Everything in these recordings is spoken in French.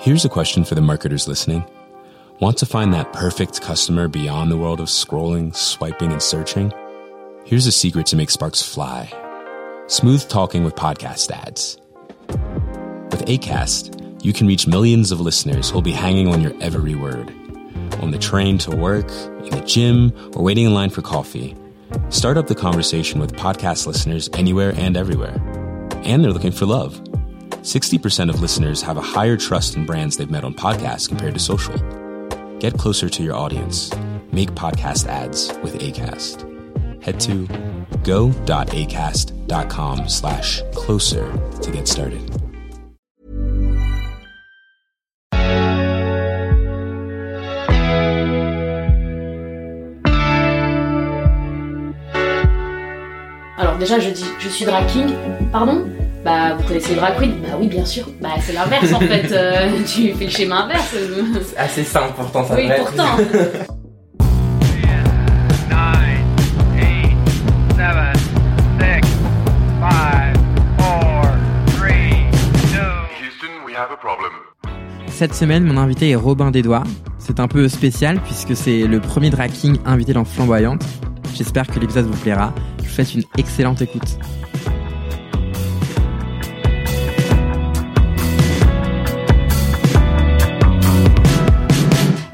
Here's a question for the marketers listening. Want to find that perfect customer beyond the world of scrolling, swiping, and searching? Here's a secret to make sparks fly. Smooth talking with podcast ads. With ACAST, you can reach millions of listeners who'll be hanging on your every word. On the train to work, in the gym, or waiting in line for coffee. Start up the conversation with podcast listeners anywhere and everywhere. And they're looking for love. 60% of listeners have a higher trust in brands they've met on podcasts compared to social. Get closer to your audience. Make podcast ads with ACAST. Head to go.acast.com slash closer to get started. Alors déjà, je dis, je suis drag king. Pardon Bah, vous connaissez le drag queen Bah oui, bien sûr. Bah, c'est l'inverse en fait. Euh, tu fais le schéma inverse. C'est assez simple pourtant, ça Oui, pourtant. Cette semaine, mon invité est Robin Desdois. C'est un peu spécial puisque c'est le premier drag king invité dans Flamboyante. J'espère que l'épisode vous plaira. Je vous souhaite une excellente écoute.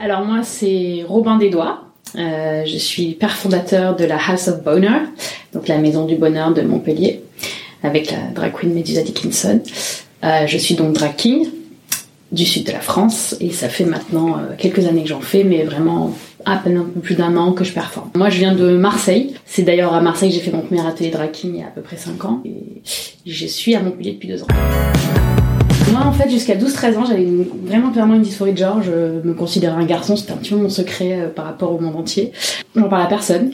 Alors moi, c'est Robin Desdois. Euh, je suis père fondateur de la House of Boner, donc la maison du bonheur de Montpellier, avec la drag queen Medusa Dickinson. Euh, je suis donc drag king du sud de la France et ça fait maintenant euh, quelques années que j'en fais, mais vraiment à peine un peu plus d'un an que je performe. Moi, je viens de Marseille. C'est d'ailleurs à Marseille que j'ai fait mon premier atelier drag king il y a à peu près 5 ans et je suis à Montpellier depuis 2 ans. Moi, en fait, jusqu'à 12-13 ans, j'avais vraiment clairement une dysphorie de genre. Je me considérais un garçon, c'était un petit peu mon secret euh, par rapport au monde entier. J'en parle à personne.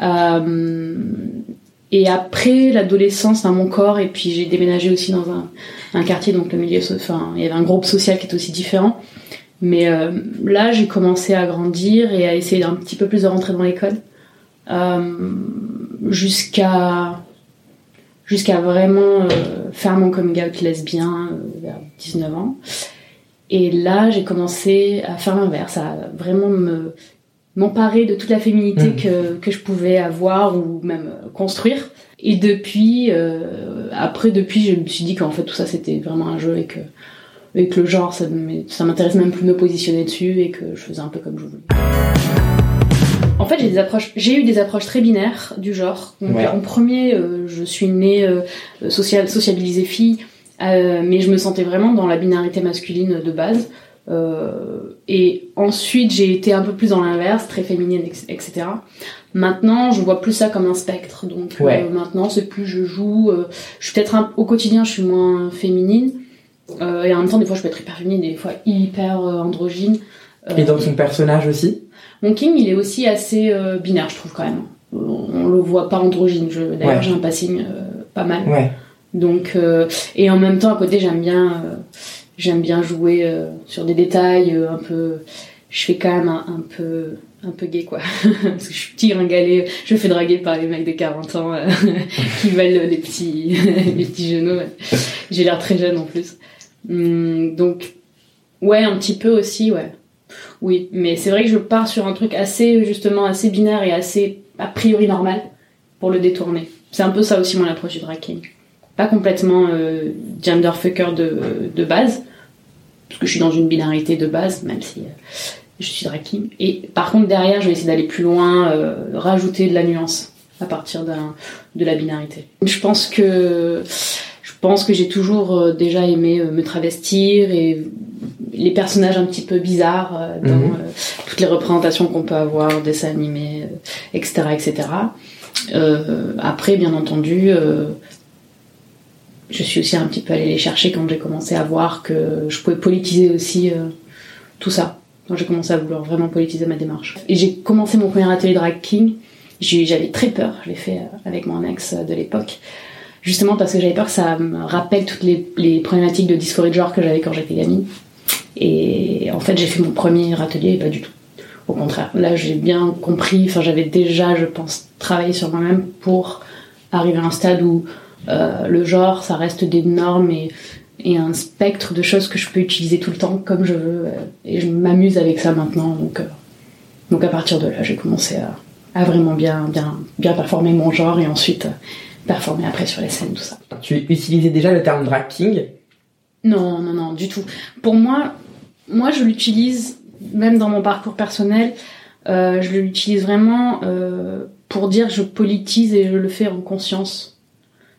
Euh, et après l'adolescence dans mon corps, et puis j'ai déménagé aussi dans un, quartier, donc le milieu, enfin, il y avait un groupe social qui était aussi différent. Mais euh, là, j'ai commencé à grandir et à essayer d'un petit peu plus de rentrer dans l'école. Jusqu'à jusqu'à vraiment euh, faire mon coming out lesbien euh, vers 19 ans. Et là, j'ai commencé à faire l'inverse, à vraiment me m'emparer de toute la féminité Mhm. que, que je pouvais avoir ou même construire. Et depuis, euh, après, depuis, je me suis dit qu'en fait tout ça c'était vraiment un jeu et que, et que le genre ça m'intéresse même plus de me positionner dessus et que je faisais un peu comme je voulais. En fait, j'ai des approches, j'ai eu des approches très binaires du genre. Donc, Ouais. en premier, euh, je suis née euh, social, sociabilisée fille, euh, mais je me sentais vraiment dans la binarité masculine de base. Euh, et ensuite, j'ai été un peu plus dans l'inverse, très féminine, etc. Maintenant, je vois plus ça comme un spectre. Donc Ouais. euh, maintenant, c'est plus je joue. euh, je suis peut-être un- au quotidien, je suis moins féminine. Euh, et en même temps, des fois, je peux être hyper féminine, des fois hyper androgyne. Et dans ton personnage aussi? Mon king, il est aussi assez euh, binaire, je trouve quand même. On, on le voit pas androgyne. Je- D'ailleurs, Ouais. j'ai un passing euh, pas mal. Ouais. Donc, euh, et en même temps, à côté, j'aime bien, euh, j'aime bien jouer euh, sur des détails euh, un peu. Je fais quand même un, un peu, un peu gay quoi, parce que je suis petit gringalé. Je me fais draguer par les mecs de 40 ans euh, qui veulent les petits, les petits genoux. ouais. J'ai l'air très jeune en plus. Hum, donc, ouais, un petit peu aussi, ouais. Oui, mais c'est vrai que je pars sur un truc assez, justement, assez binaire et assez a priori normal pour le détourner. C'est un peu ça aussi mon approche du drag king. Pas complètement euh, genderfucker de, de base, parce que je suis dans une binarité de base, même si euh, je suis drag king. Et par contre, derrière, je vais essayer d'aller plus loin, euh, rajouter de la nuance à partir de la binarité. Je pense que pense que j'ai toujours euh, déjà aimé euh, me travestir et les personnages un petit peu bizarres euh, dans Mhm. toutes les représentations qu'on peut avoir, dessins animés, etc., etc. Euh, après, bien entendu, euh, je suis aussi un petit peu allée les chercher quand j'ai commencé à voir que je pouvais politiser aussi euh, tout ça. Quand j'ai commencé à vouloir vraiment politiser ma démarche. Et j'ai commencé mon premier atelier drag king. J'avais très peur. Je l'ai fait avec mon ex de l'époque. Justement parce que j'avais peur que ça me rappelle toutes les, problématiques de dysphorie de genre que j'avais quand j'étais gamine. Et en fait, j'ai fait mon premier atelier, pas du tout. Au contraire, là, j'ai bien compris, enfin, j'avais déjà, je pense, travaillé sur moi-même pour arriver à un stade où euh, le genre, ça reste des normes et, et un spectre de choses que je peux utiliser tout le temps comme je veux. euh, et je m'amuse avec ça maintenant. Donc, euh, donc à partir de là, j'ai commencé à, vraiment bien, bien, bien performer mon genre et ensuite performer après sur les scènes, tout ça. Tu utilisais déjà le terme drag king. Non, non, non, du tout. Pour moi, moi je l'utilise même dans mon parcours personnel. euh, je l'utilise vraiment euh, pour dire je politise et je le fais en conscience.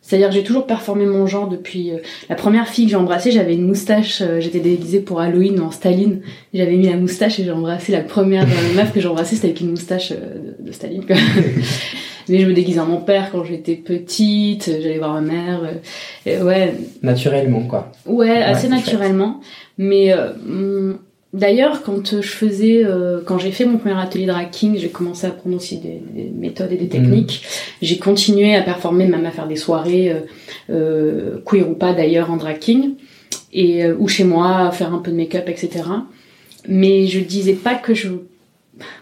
C'est-à-dire que j'ai toujours performé mon genre depuis euh, la première fille que j'ai embrassée, j'avais une moustache, euh, j'étais déguisée pour Halloween en Staline, j'avais mis la moustache et j'ai embrassé la première meuf que j'ai embrassée, c'était avec une moustache euh, de, de Staline. quoi. Mais je me déguisais en mon père quand j'étais petite, j'allais voir ma mère. euh, ouais, Naturellement, quoi. Ouais, assez naturellement. Mais euh, hum, d'ailleurs, quand euh, je faisais, euh, quand j'ai fait mon premier atelier drag king, j'ai commencé à apprendre aussi des, des méthodes et des techniques. J'ai continué à performer, même à faire des soirées, queer ou pas d'ailleurs, en drag king, et ou chez moi, faire un peu de make-up, etc. Mais je disais pas que je,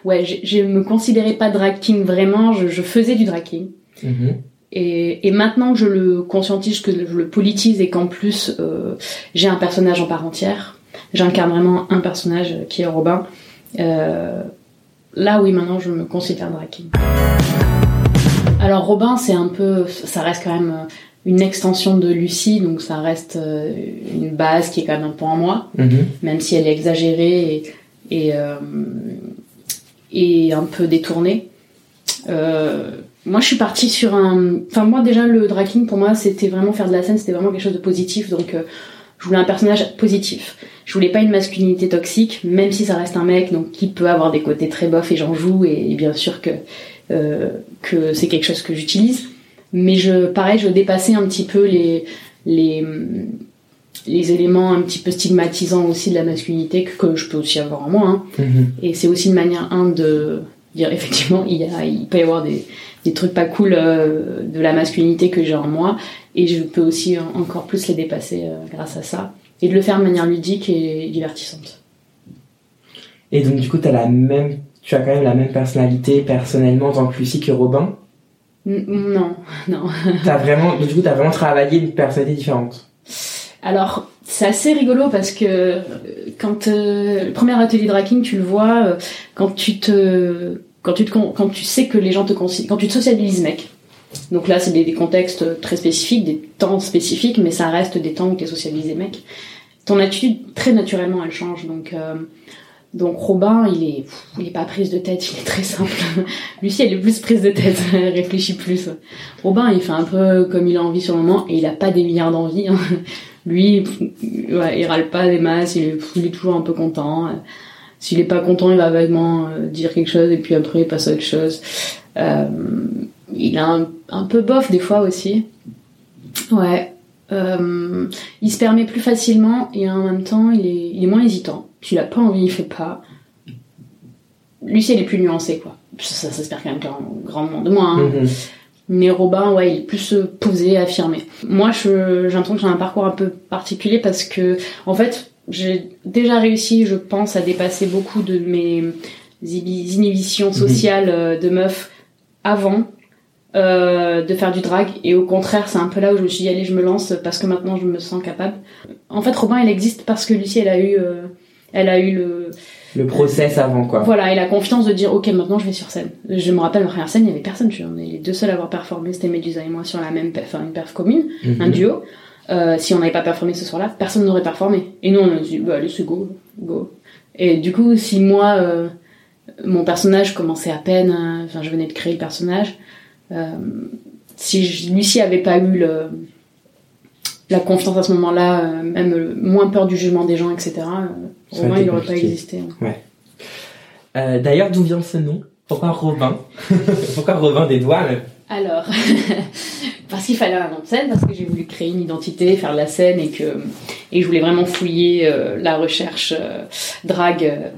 ouais, je, me considérais pas drag king vraiment. Je, je faisais du drag king. Mhm. Et, et maintenant que je le conscientise, que je le politise et qu'en plus euh, j'ai un personnage en part entière, j'incarne vraiment un personnage qui est Robin. euh, là oui, maintenant je me considère drag king. Alors Robin, c'est un peu, ça reste quand même une extension de Lucie, donc ça reste euh, une base qui est quand même un peu en moi Mhm. même si elle est exagérée et, et, euh, et un peu détournée. Euh, moi, je suis partie sur un. Enfin, moi, déjà, le draking, pour moi, c'était vraiment faire de la scène, c'était vraiment quelque chose de positif. Donc, euh, je voulais un personnage positif. Je voulais pas une masculinité toxique, même si ça reste un mec, donc qui peut avoir des côtés très bof et j'en joue, et, bien sûr que, euh, que c'est quelque chose que j'utilise. Mais je, pareil, je dépassais un petit peu les, les, les éléments un petit peu stigmatisants aussi de la masculinité que, que je peux aussi avoir en moi. hein. Mhm. Et c'est aussi une manière, un, de dire effectivement, il, y a, il peut y avoir des, des trucs pas cool euh, de la masculinité que j'ai en moi, et je peux aussi en- encore plus les dépasser euh, grâce à ça, et de le faire de manière ludique et divertissante. Et donc, du coup, t'as la même, tu as quand même la même personnalité personnellement en tant que Lucie que Robin? N- Non, non. Vraiment, du coup, t'as vraiment travaillé une personnalité différente. Alors, c'est assez rigolo parce que euh, quand euh, le premier atelier de racking, tu le vois, euh, quand tu te, quand tu te, quand tu sais que les gens te considèrent, quand tu te sociabilises, mec. Donc là, c'est des, contextes très spécifiques, des temps spécifiques, mais ça reste des temps où tu es sociabilisé, mec. Ton attitude, très naturellement, elle change. Donc, euh, donc Robin, il est, il est pas prise de tête, il est très simple. Lucie, elle est plus prise de tête, elle réfléchit plus. Robin, il fait un peu comme il a envie sur le moment, et il a pas des milliards d'envies. hein. Lui, ouais, il râle pas des masses, il est, toujours un peu content. S'il est pas content, il va vaguement euh, dire quelque chose et puis après il passe à autre chose. Euh, il est un, peu bof des fois aussi. Ouais. Euh, il se permet plus facilement et en même temps il est moins hésitant. S'il a pas envie, il fait pas. Lucie, elle est plus nuancée, quoi. Ça, ça s'espère quand même grand- grandement de moi. Hein. Mhm. Mais Robin, ouais, il est plus euh, posé, affirmé. Moi, je, j'ai l'impression que j'ai un parcours un peu particulier parce que, en fait, j'ai déjà réussi, je pense, à dépasser beaucoup de mes ibi- inhibitions sociales euh, de meuf avant euh, de faire du drag. Et au contraire, c'est un peu là où je me suis dit, allez, je me lance parce que maintenant, je me sens capable. En fait, Robin, il existe parce que Lucie, elle a eu, euh, elle a eu le, Le process avant, quoi. voilà, et la confiance de dire, ok, maintenant je vais sur scène. Je me rappelle, ma première scène, il y avait personne, on est les deux seuls à avoir performé, c'était Medusa et moi sur la même, enfin, une perf commune, Mhm. un duo. Euh, si on n'avait pas performé ce soir-là, personne n'aurait performé. Et nous, on a dit, bah, allez, c'est go, go. Et du coup, si moi, euh, mon personnage commençait à peine, enfin, je venais de créer le personnage, euh, si je- Lucie avait pas eu le, la confiance à ce moment-là, euh, même moins peur du jugement des gens, etc., Romain, été il aurait pas existé. hein. Euh, D'ailleurs, d'où vient ce nom? Pourquoi Robin? Pourquoi Robin des doigts même Alors, parce qu'il fallait un nom de scène, parce que j'ai voulu créer une identité, faire de la scène et que et je voulais vraiment fouiller euh, la recherche euh, drague euh,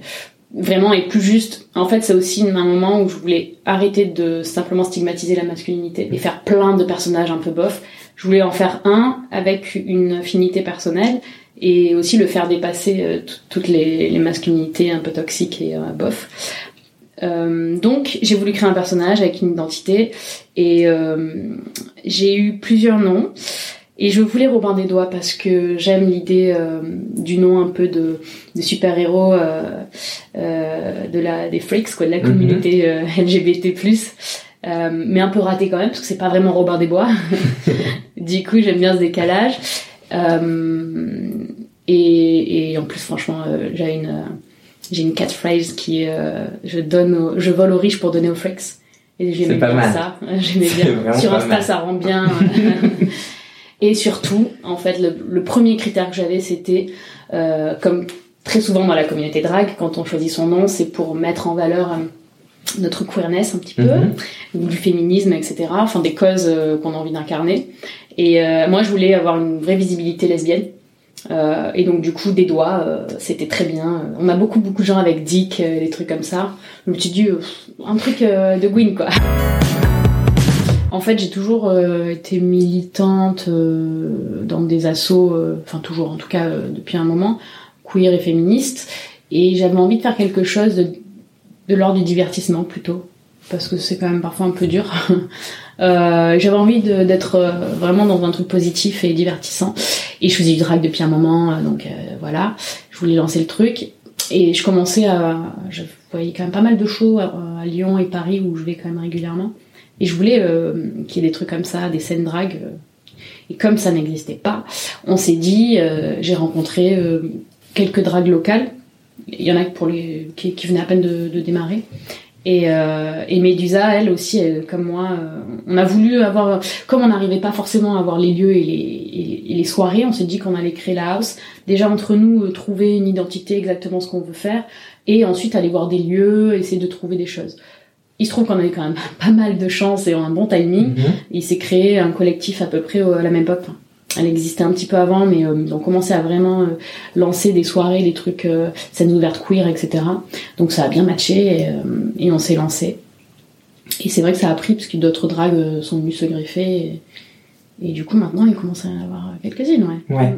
vraiment et plus juste. En fait, c'est aussi un moment où je voulais arrêter de simplement stigmatiser la masculinité et faire plein de personnages un peu bof. Je voulais en faire un avec une affinité personnelle et aussi le faire dépasser euh, toutes les, les masculinités un peu toxiques et euh, bof. Euh, donc j'ai voulu créer un personnage avec une identité et euh, j'ai eu plusieurs noms Et je voulais Robin des Doigts parce que j'aime l'idée euh, du nom un peu de, de super-héros euh, euh, de la, des freaks, quoi, de la Mhm. communauté LGBT+. Euh, mais un peu raté quand même parce que c'est pas vraiment Robin des Bois. du coup, j'aime bien ce décalage. Euh, et, et en plus, franchement, euh, j'ai une j'ai une catchphrase qui est, je donne au- je vole aux riches pour donner aux freaks. Et j'aimais C'est pas bien mal. ça. J'aimais bien. Sur Insta, mal. ça rend bien. et surtout, en fait, le, le premier critère que j'avais, c'était comme très souvent dans la communauté drag, quand on choisit son nom, c'est pour mettre en valeur notre queerness un petit peu, Mhm. ou du féminisme, etc. Enfin, des causes euh, qu'on a envie d'incarner. Et euh, moi, je voulais avoir une vraie visibilité lesbienne. Euh, et donc, du coup, des doigts, c'était très bien. On a beaucoup, beaucoup de gens avec Dick, des trucs comme ça. Je me suis dit, un truc de Gwyn, quoi. En fait, j'ai toujours été militante dans des euh, enfin toujours en tout cas depuis un moment, queer et féministe, et j'avais envie de faire quelque chose de, de l'ordre du divertissement plutôt, parce que c'est quand même parfois un peu dur. Euh, j'avais envie d'être euh, vraiment dans un truc positif et divertissant, et je faisais du drag depuis un moment, euh, donc voilà, je voulais lancer le truc, et je commençais à, je voyais quand même pas mal de shows à, Lyon et Paris où je vais quand même régulièrement. Et je voulais qu'il y ait des trucs comme ça, des scènes drag. Et comme ça n'existait pas, on s'est dit, j'ai rencontré quelques drags locales. Il y en a pour les qui, qui venaient à peine de, de démarrer. Et, euh, et Médusa, elle aussi, elle, comme moi, euh, on a voulu avoir, comme on n'arrivait pas forcément à avoir les lieux et les, et les- et les soirées, on s'est dit qu'on allait créer la house. Déjà entre nous, euh, trouver une identité, exactement ce qu'on veut faire, et ensuite aller voir des lieux, essayer de trouver des choses. Il se trouve qu'on avait quand même pas mal de chance et un bon timing. Mhm. Il s'est créé un collectif à peu près à la même époque. Elle existait un petit peu avant, mais euh, on commençait à vraiment euh, lancer des soirées, des trucs, euh, scènes ouvertes queer, etc. Donc ça a bien matché et, euh, et on s'est lancé. Et c'est vrai que ça a pris parce que d'autres dragues euh, sont venus se greffer. Et, du coup, maintenant, il commence à en avoir quelques-unes, ouais. Ouais.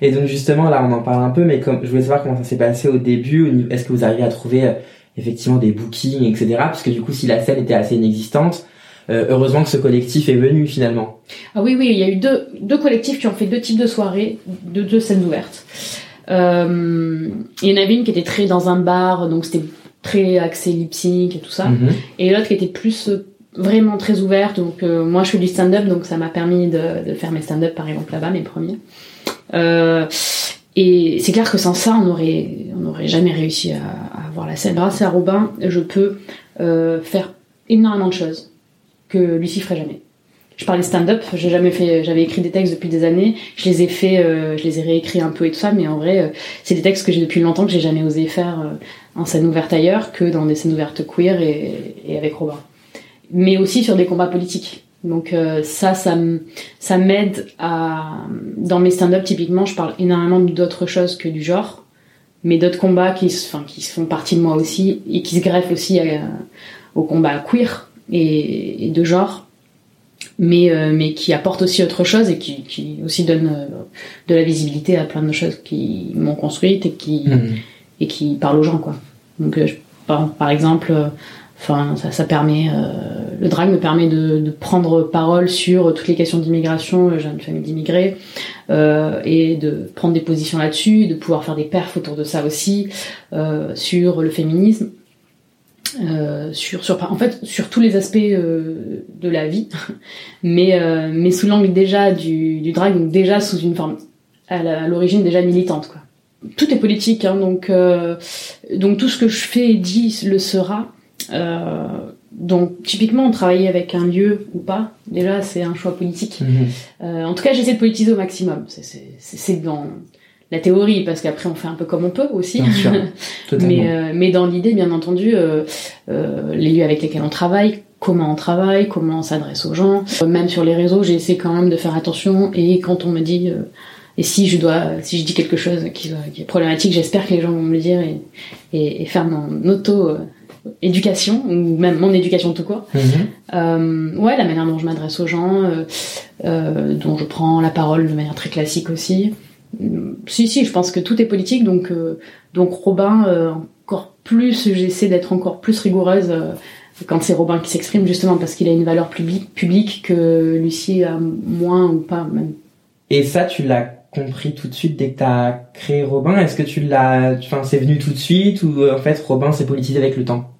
Et donc justement, là, on en parle un peu, mais comme, je voulais savoir comment ça s'est passé au début. Est-ce que vous arrivez à trouver euh, effectivement des bookings, etc. Parce que du coup, si la scène était assez inexistante, euh, heureusement que ce collectif est venu finalement. Ah oui, oui, il y a eu deux, deux collectifs qui ont fait deux types de soirées, de deux scènes ouvertes. Euh, il y en avait une qui était très dans un bar, donc c'était très axé lip sync et tout ça. Mhm. Et l'autre qui était plus euh, vraiment très ouverte. Donc euh, moi je fais du stand-up, donc ça m'a permis de, de faire mes stand-up par exemple là-bas, mes premiers. Euh, et c'est clair que sans ça, on aurait, on n'aurait jamais réussi à, à avoir la scène. Grâce à Robin, je peux euh, faire énormément de choses que Lucie ferait jamais. Je parlais stand-up, j'ai jamais fait, j'avais écrit des textes depuis des années, je les ai fait, euh, je les ai réécrits un peu et tout ça, mais en vrai, euh, c'est des textes que j'ai depuis longtemps que j'ai jamais osé faire euh, en scène ouverte ailleurs que dans des scènes ouvertes queer et, avec Robin. Mais aussi sur des combats politiques. Donc ça, ça, m'aide à... Dans mes stand-up, typiquement, je parle énormément d'autres choses que du genre, mais d'autres combats qui, enfin, qui font partie de moi aussi et qui se greffent aussi à- au combat queer et, et de genre, mais, euh, mais qui apportent aussi autre chose et qui, qui aussi donnent euh, de la visibilité à plein de choses qui m'ont construite et qui, Mhm. et qui parle aux gens quoi. Donc euh, je- par, par exemple, euh, enfin ça, ça permet, euh, le drag me permet de, de prendre parole sur toutes les questions d'immigration. J'ai une famille d'immigrés euh, et de prendre des positions là-dessus, de pouvoir faire des perfs autour de ça aussi, euh, sur le féminisme. Euh, sur, sur en fait sur tous les aspects euh, de la vie mais euh, mais sous l'angle déjà du, du drag donc déjà sous une forme à l'origine déjà militante quoi tout est politique, hein, donc euh, donc tout ce que je fais et dis le sera. Euh, donc typiquement, travailler avec un lieu ou pas, déjà c'est un choix politique. Mhm. Euh, en tout cas, j'essaie de politiser au maximum. C'est dans la théorie parce qu'après on fait un peu comme on peut aussi. Bien sûr. Totalement. mais euh, mais dans l'idée, bien entendu, euh, euh, les lieux avec lesquels on travaille, comment on travaille, comment on s'adresse aux gens. Même sur les réseaux, j'ai essayé quand même de faire attention. Et quand on me dit et si je dois, si je dis quelque chose qui, est problématique, j'espère que les gens vont me le dire et, et, et faire mon auto éducation ou même mon éducation tout court. Euh, ouais, la manière dont je m'adresse aux gens, euh, euh, dont je prends la parole de manière très classique aussi. Si, si, je pense que tout est politique, donc euh, donc Robin, euh, encore plus, j'essaie d'être encore plus rigoureuse euh, quand c'est Robin qui s'exprime, justement parce qu'il a une valeur publique, publique que Lucie a moins ou pas, même Et ça, tu l'as compris tout de suite dès que t'as créé Robin? Est-ce que tu l'as, enfin, c'est venu tout de suite ou en fait Robin s'est politisé avec le temps?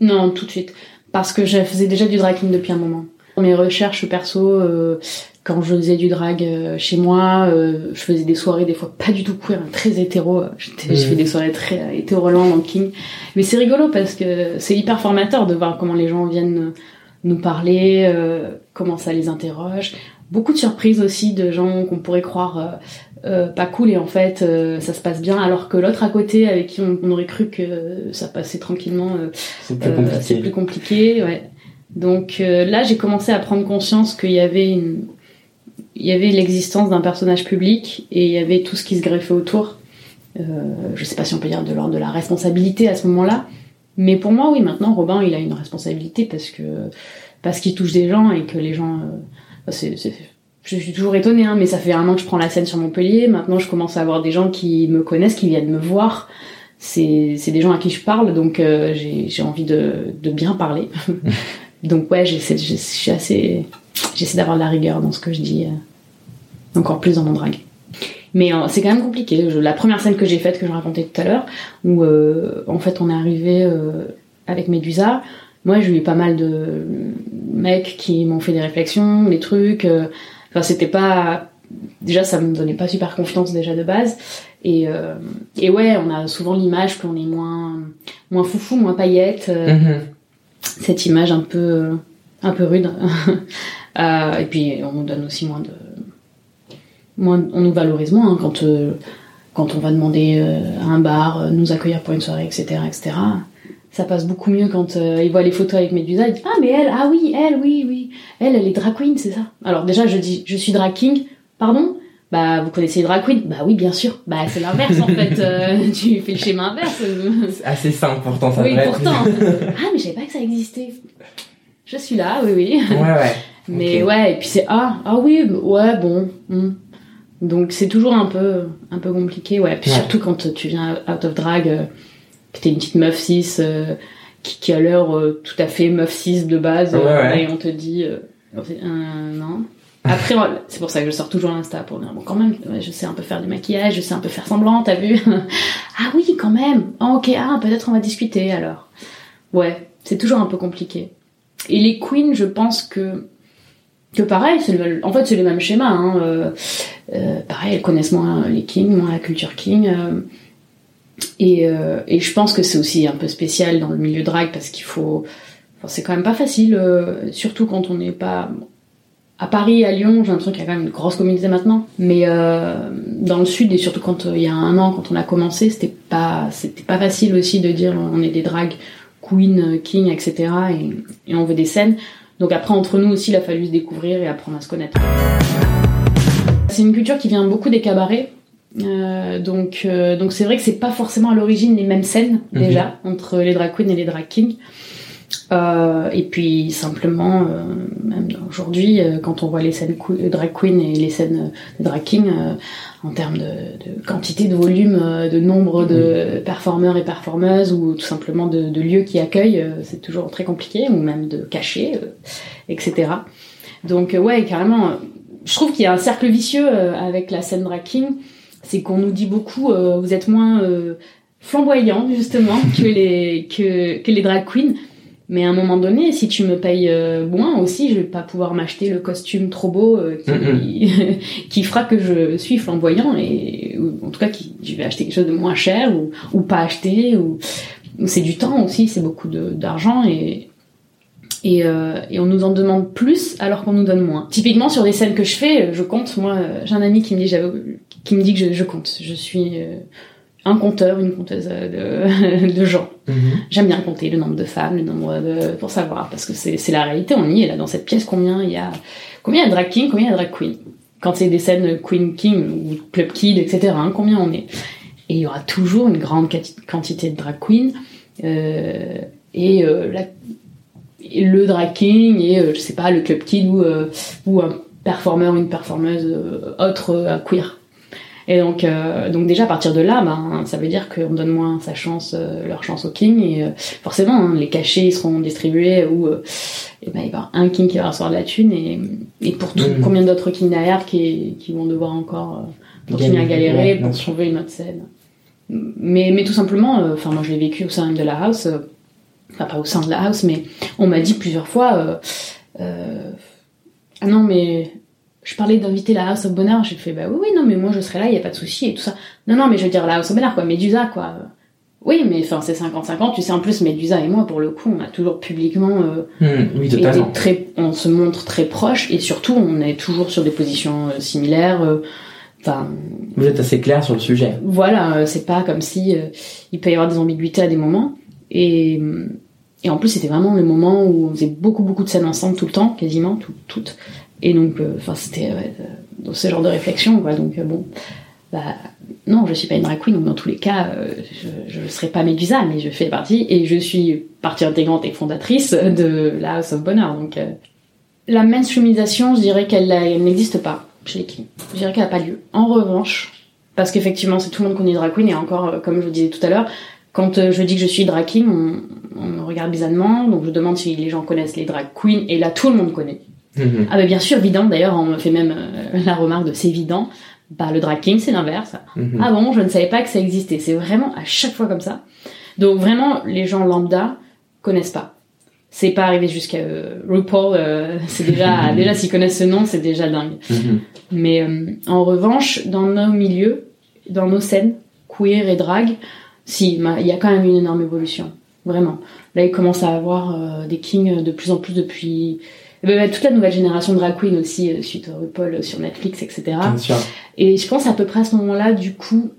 Non, tout de suite. Parce que je faisais déjà du drag queen depuis un moment. Mes recherches perso, euh, quand je faisais du drag euh, chez moi, euh, je faisais des soirées des fois pas du tout queer, hein, très hétéro. J'étais- Je Mhm. fais des soirées très euh, hétérolandes en king. Mais c'est rigolo parce que c'est hyper formateur de voir comment les gens viennent nous parler, euh, comment ça les interroge. Beaucoup de surprises aussi de gens qu'on pourrait croire euh, euh, pas cool et en fait euh, ça se passe bien alors que l'autre à côté avec qui on, on aurait cru que ça passait tranquillement euh, C'est plus euh, compliqué. c'est plus compliqué, ouais. Donc euh, là, j'ai commencé à prendre conscience qu'il y avait une, il y avait l'existence d'un personnage public et il y avait tout ce qui se greffait autour. Euh, je sais pas si on peut dire de l'ordre de la responsabilité à ce moment-là, mais pour moi, oui, maintenant, Robin, il a une responsabilité parce que parce qu'il touche des gens et que les gens, euh, bah, je suis toujours étonnée, hein, mais ça fait un an que je prends la scène sur Montpellier. Maintenant, je commence à avoir des gens qui me connaissent, qui viennent me voir. C'est, des gens à qui je parle, donc euh, j'ai, envie de, de bien parler. donc ouais, j'essaie, je suis assez, j'essaie d'avoir de la rigueur dans ce que je dis, euh, encore plus dans mon drag. Mais euh, c'est quand même compliqué. Je- la première scène que j'ai faite, que je racontais tout à l'heure, où euh, en fait on est arrivé euh, avec Médusa, moi j'ai eu pas mal de mecs qui m'ont fait des réflexions, des trucs. euh, Enfin c'était pas, déjà ça me donnait pas super confiance déjà de base. Et, euh, et ouais, on a souvent l'image qu'on est moins, moins foufou, moins paillette. euh, Mhm. cette image un peu un peu rude Euh, et puis on nous donne aussi moins de moins on nous valorise moins hein, quand euh, quand on va demander euh, à un bar euh, nous accueillir pour une soirée etc etc ça passe beaucoup mieux quand euh, ils voient les photos avec Médusa ils disent ah mais elle ah oui elle oui oui elle elle est drag queen c'est ça alors déjà je dis je suis drag king pardon? Bah vous connaissez les drag queen? Bah oui bien sûr bah c'est l'inverse en fait euh, tu fais le schéma inverse C'est assez simple pourtant ça oui, pourtant. ah, mais je savais pas que ça existait. Je suis là, oui, oui. ouais ouais. Mais ouais, et puis c'est ah, ah oui, ouais, bon. hmm. Donc c'est toujours un peu, un peu compliqué, ouais. Puis Ouais. surtout quand tu viens out of drag, euh, que t'es une petite meuf 6 qui, qui a l'air euh, tout à fait meuf 6 de base, Ouais, euh, ouais. et on te dit, euh, euh, non. Après, c'est pour ça que je sors toujours Insta pour dire, bon, quand même, je sais un peu faire du maquillage, je sais un peu faire semblant, t'as vu? Ah oui, quand même. Ah, ok, ah, peut-être on va discuter alors. Ouais, c'est toujours un peu compliqué. Et les queens, je pense que que pareil, le- en fait c'est le même schéma. Hein. euh, euh, pareil, elles connaissent moins les kings, moins la culture king. euh, et, euh, et je pense que c'est aussi un peu spécial dans le milieu drag parce qu'il faut. c'est quand même pas facile, euh, surtout quand on n'est pas. À Paris, à Lyon, j'ai l'impression qu'il y a quand même une grosse communauté maintenant. Mais dans le sud, et surtout quand il y a un an, quand on a commencé, c'était pas, c'était pas facile aussi de dire on est des drag queen, king, etc. Et, et on veut des scènes. Donc après, entre nous aussi, il a fallu se découvrir et apprendre à se connaître. C'est une culture qui vient beaucoup des cabarets. Euh, donc euh, donc c'est vrai que c'est pas forcément à l'origine les mêmes scènes Mhm. déjà entre les drag queens et les drag kings. Euh, et puis simplement, euh, même aujourd'hui, euh, quand on voit les scènes que- drag queen et les scènes euh, drag king, euh, en termes de, de quantité, de volume, euh, de nombre de performeurs et performeuses, ou tout simplement de, de lieux qui accueillent, euh, c'est toujours très compliqué, ou même de cachets, euh, etc. Donc euh, ouais, carrément, euh, je trouve qu'il y a un cercle vicieux euh, avec la scène drag king, c'est qu'on nous dit beaucoup, euh, vous êtes moins euh, flamboyant justement que les que, que les drag queens. Mais à un moment donné, si tu me payes euh, moins aussi, je vais pas pouvoir m'acheter le costume trop beau euh, qui, qui fera que je suis flamboyant et ou en tout cas qui je vais acheter quelque chose de moins cher ou, ou pas acheter ou, c'est du temps aussi, c'est beaucoup d'argent et et, euh, et on nous en demande plus alors qu'on nous donne moins. Typiquement sur des scènes que je fais, je compte. Moi, euh, j'ai un ami qui me dit, qui me dit que je, je compte. Je suis euh, un compteur, une compteuse euh, de, de gens. Mhm. J'aime bien compter le nombre de femmes, le nombre de pour savoir parce que c'est la réalité. On y est là dans cette pièce. Combien il y a combien il y a de drag king, combien il y a de drag queen. Quand c'est des scènes queen king ou club kid, etc. hein, combien on est. Et il y aura toujours une grande quantité de drag queen euh, et euh, la et le drag king et euh, je sais pas le club kid ou euh, ou un performeur une performeuse euh, autre queer Et donc, euh, donc déjà à partir de là, ben, ça veut dire qu'on donne moins sa chance, euh, leur chance au king. Et euh, forcément, hein, les cachets ils seront distribués où euh, ben, il va y avoir un king qui va recevoir de la thune et, et pour tout, Mhm. combien d'autres kings derrière qui, qui vont devoir encore euh, continuer à Galérer, ouais, pour trouver une autre scène. Mais, mais tout simplement, euh, enfin moi je l'ai vécu au sein de la house, euh, enfin pas au sein de la house, mais on m'a dit plusieurs fois, euh, euh, ah non mais je parlais d'inviter la House of Bonheur, j'ai fait bah oui oui non mais moi je serai là, il y a pas de souci et tout ça. Non non mais je veux dire la House of Bonheur quoi, Médusa quoi. Oui mais enfin c'est 50-50, tu sais en plus Médusa et moi pour le coup on a toujours publiquement euh, Hmm, oui, été totalement. très, on se montre très proches et surtout on est toujours sur des positions euh, similaires. euh, Enfin Vous êtes assez clair sur le sujet. voilà, c'est pas comme si il peut y avoir des ambiguïtés à des moments. Et, et en plus, c'était vraiment le moment où on faisait beaucoup, beaucoup de scènes ensemble tout le temps, quasiment, tout- toutes. Et donc, euh, enfin, c'était euh, dans ce genre de réflexion, quoi. Donc, euh, bon, bah, non, je suis pas une drag queen, donc dans tous les cas, je, je serai pas Médusa, mais je fais partie, et je suis partie intégrante et fondatrice de la House of Bonheur. Donc, la mainstreamisation, je dirais qu'elle elle n'existe pas chez les kings. Je dirais qu'elle n'a pas lieu. En revanche, parce qu'effectivement, c'est tout le monde qu'on est drag queen, et encore, comme je le disais tout à l'heure, quand je dis que je suis drag king, on, on me regarde bizarrement, donc je demande si les gens connaissent les drag queens, et là, tout le monde connaît. Mhm. Ah bah bien sûr, évident, d'ailleurs, on me fait même euh, la remarque de c'est évident. Bah le drag king, c'est l'inverse. Mhm. Ah bon, je ne savais pas que ça existait. C'est vraiment à chaque fois comme ça. Donc vraiment, les gens lambda connaissent pas. C'est pas arrivé jusqu'à euh, RuPaul. euh, c'est déjà, déjà s'ils connaissent ce nom, c'est déjà dingue. Mhm. Mais en revanche, dans nos milieux, dans nos scènes, queer et drag, si, il y a quand même une énorme évolution. Vraiment. Là, il commence à avoir des kings de plus en plus depuis... eh ben, toute la nouvelle génération de drag queen aussi, euh, suite au RuPaul euh, sur Netflix, etc. Bien sûr. Et je pense à peu près à ce moment-là, du coup,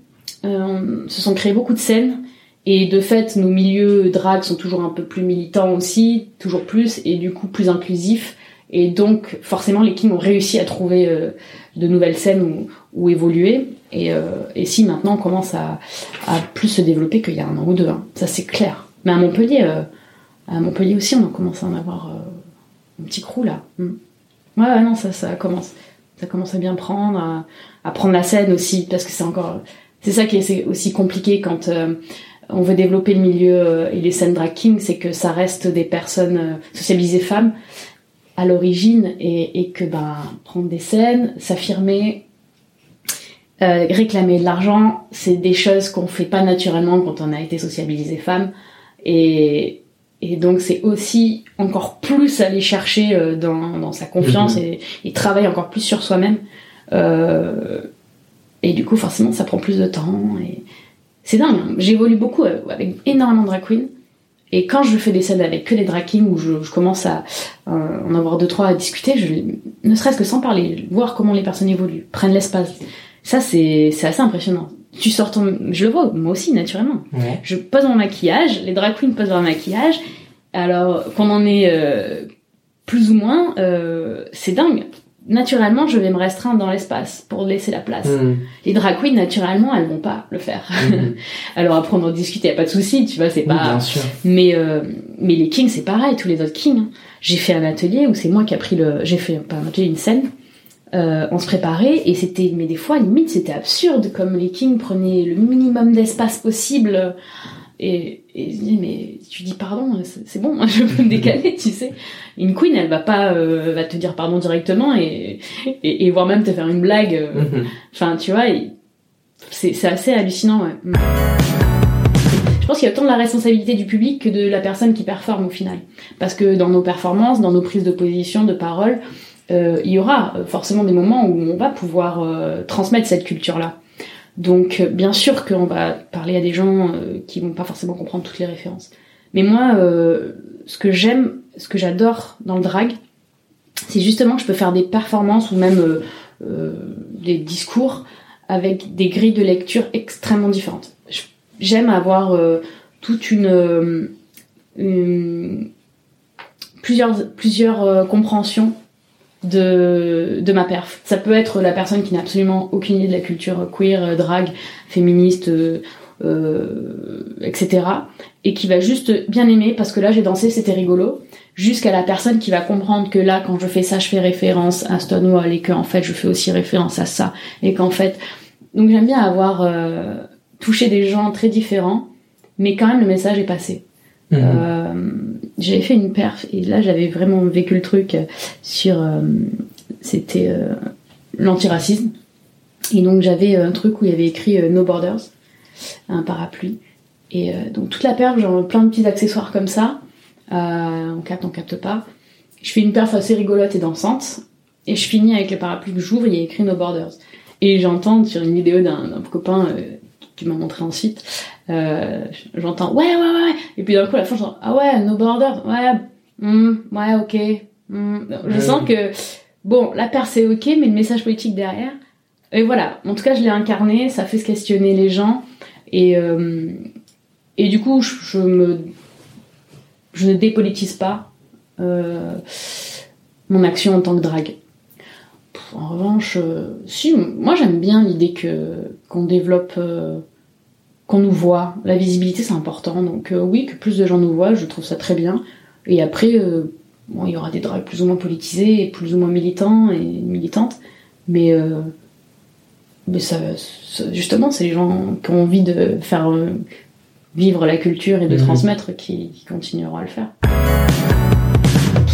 euh, se sont créées beaucoup de scènes. Et de fait, nos milieux drag sont toujours un peu plus militants aussi, toujours plus, et du coup plus inclusifs. Et donc, forcément, les kings ont réussi à trouver euh, de nouvelles scènes où, où évoluer. Et, euh, et si maintenant on commence à, à plus se développer qu'il y a un an ou deux, hein. ça c'est clair. Mais à Montpellier, euh, à Montpellier aussi, on a commencé à en avoir euh, un petit crew là. Mm. Ouais, ouais, non, ça, ça commence, ça commence à bien prendre, à, prendre la scène aussi, parce que c'est encore, c'est ça qui est aussi compliqué quand euh, on veut développer le milieu euh, et les scènes drag king, c'est que ça reste des personnes euh, socialisées femmes à l'origine et, et que ben prendre des scènes, s'affirmer, euh, réclamer de l'argent, c'est des choses qu'on fait pas naturellement quand on a été sociabilisé femme et, et donc c'est aussi encore plus aller chercher euh, dans, dans sa confiance et, et travailler encore plus sur soi-même euh, et du coup forcément ça prend plus de temps et c'est dingue hein. j'évolue beaucoup euh, avec énormément de drag queens et quand je fais des scènes avec que des drag kings où je, je commence à euh, en avoir deux trois à discuter, je, ne serait-ce que sans parler, voir comment les personnes évoluent, prennent l'espace. Ça c'est assez impressionnant. Tu sors ton, je le vois moi aussi naturellement. Ouais. Je pose mon maquillage, les drag queens posent leur maquillage. Alors qu'on en est euh, plus ou moins, euh, c'est dingue. Naturellement, je vais me restreindre dans l'espace pour laisser la place. Mhm. Les drag queens, naturellement, elles vont pas le faire. Mhm. Alors après, on en discute, y a pas de souci, tu vois, c'est Oui, pas. bien sûr. Mais euh, mais les kings c'est pareil, tous les autres kings. J'ai fait un atelier où c'est moi qui a pris le, j'ai fait pas un atelier, une scène. Euh, on se préparait et c'était, mais des fois limite c'était absurde comme les kings prenaient le minimum d'espace possible. Et, et je dis mais tu dis pardon, c'est bon, je peux me décaler, tu sais. Une queen elle va pas, euh, va te dire pardon directement et, et, et voire même te faire une blague. euh, Mhm. Enfin, tu vois, c'est assez hallucinant, ouais. Mm. Je pense qu'il y a autant de la responsabilité du public que de la personne qui performe au final. Parce que dans nos performances, dans nos prises de position, de parole, euh, il y aura euh, forcément des moments où on va pouvoir euh, transmettre cette culture-là. Donc, bien sûr qu'on va parler à des gens qui vont pas forcément comprendre toutes les références. Mais moi, ce que j'aime, ce que j'adore dans le drag, c'est justement que je peux faire des performances ou même des discours avec des grilles de lecture extrêmement différentes. J'aime avoir toute une, plusieurs compréhensions de de ma perf. Ça peut être la personne qui n'a absolument aucune idée de la culture queer, euh, drag, féministe, euh, euh, etc. et qui va juste bien aimer parce que là j'ai dansé, c'était rigolo jusqu'à la personne qui va comprendre que là, quand je fais ça, je fais référence à Stonewall et qu'en fait, je fais aussi référence à ça et qu'en fait, donc j'aime bien avoir euh, touché des gens très différents, mais quand même le message est passé. Mhm. Euh, j'avais fait une perf et là j'avais vraiment vécu le truc sur euh, c'était euh, l'antiracisme. Et donc j'avais un truc où il y avait écrit euh, No Borders un parapluie. Et euh, donc toute la perf genre plein de petits accessoires comme ça euh, on capte on capte pas. Je fais une perf assez rigolote et dansante. Et je finis avec le parapluie que j'ouvre il y a écrit No Borders et j'entends sur une vidéo d'un copain euh, qui m'a montré ensuite euh, j'entends ouais ouais ouais et puis d'un coup à la fin j'entends ah ouais no border ouais hmm, ouais ok hmm. je sens que bon la paire c'est ok mais le message politique derrière et voilà. En tout cas je l'ai incarné ça fait se questionner les gens et euh, et du coup je, je me je ne dépolitise pas euh, mon action en tant que drague. En revanche euh, si moi j'aime bien l'idée que qu'on développe euh, qu'on nous voit. La visibilité, c'est important. Donc euh, oui, que plus de gens nous voient, je trouve ça très bien. Et après, euh, bon, il y aura des drags plus ou moins politisés et plus ou moins militants et militantes. Mais, euh, mais ça, ça- justement, c'est les gens qui ont envie de faire vivre la culture et de Mhm. transmettre qui, qui continueront à le faire.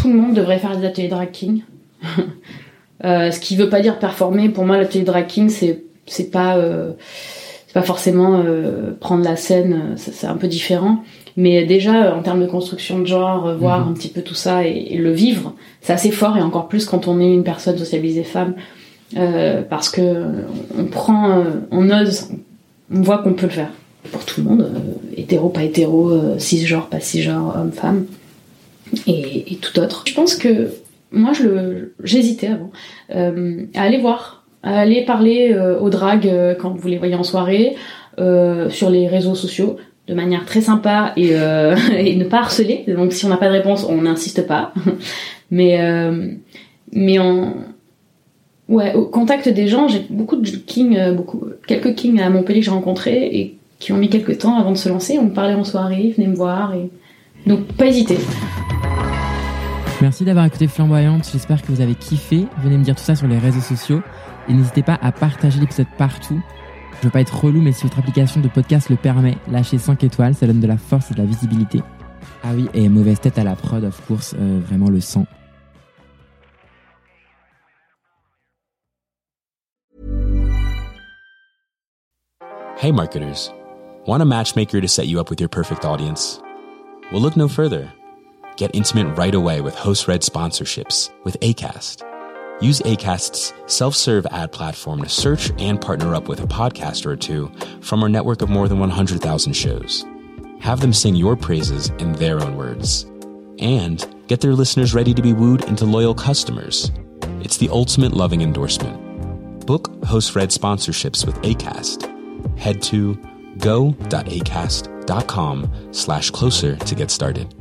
Tout le monde devrait faire des ateliers drag king. Ce qui veut pas dire performer. Pour moi, l'atelier drag king, c'est c'est pas pas forcément euh, prendre la scène, euh, c'est un peu différent. Mais déjà, euh, en termes de construction de genre, voir Mhm. un petit peu tout ça et, et le vivre, c'est assez fort et encore plus quand on est une personne socialisée femme, euh, parce que on prend, on ose, on voit qu'on peut le faire pour tout le monde, euh, hétéro, pas hétéro, cisgenre, pas cisgenre, homme, femme, et, et tout autre. Je pense que moi, je j'hésitais avant à aller voir, à aller parler euh, aux dragues euh, quand vous les voyez en soirée, euh, sur les réseaux sociaux, de manière très sympa et, ne pas harceler. Donc, si on n'a pas de réponse, on n'insiste pas. mais mais en ouais, au contact des gens, j'ai beaucoup de kings, beaucoup quelques kings à Montpellier que j'ai rencontrés et qui ont mis quelques temps avant de se lancer. On me parlait en soirée, venaient me voir et donc pas hésiter. Merci d'avoir écouté Flamboyante. J'espère que vous avez kiffé. Venez me dire tout ça sur les réseaux sociaux. Et n'hésitez pas à partager l'épisode partout. Je veux pas être relou, mais si votre application de podcast le permet, lâchez 5 étoiles. Ça donne de la force et de la visibilité. Ah oui, et mauvaise tête à la prod, of course. euh, vraiment le sang. Hey, marketers. Want a matchmaker to set you up with your perfect audience? Well, look no further. Get intimate right away with host read sponsorships with ACAST. Use ACAST's self serve ad platform to search and partner up with a podcaster or two from our network of more than 100,000 shows. Have them sing your praises in their own words. And get their listeners ready to be wooed into loyal customers. It's the ultimate loving endorsement. Book host read sponsorships with ACAST. Head to go.acast.com slash closer to get started.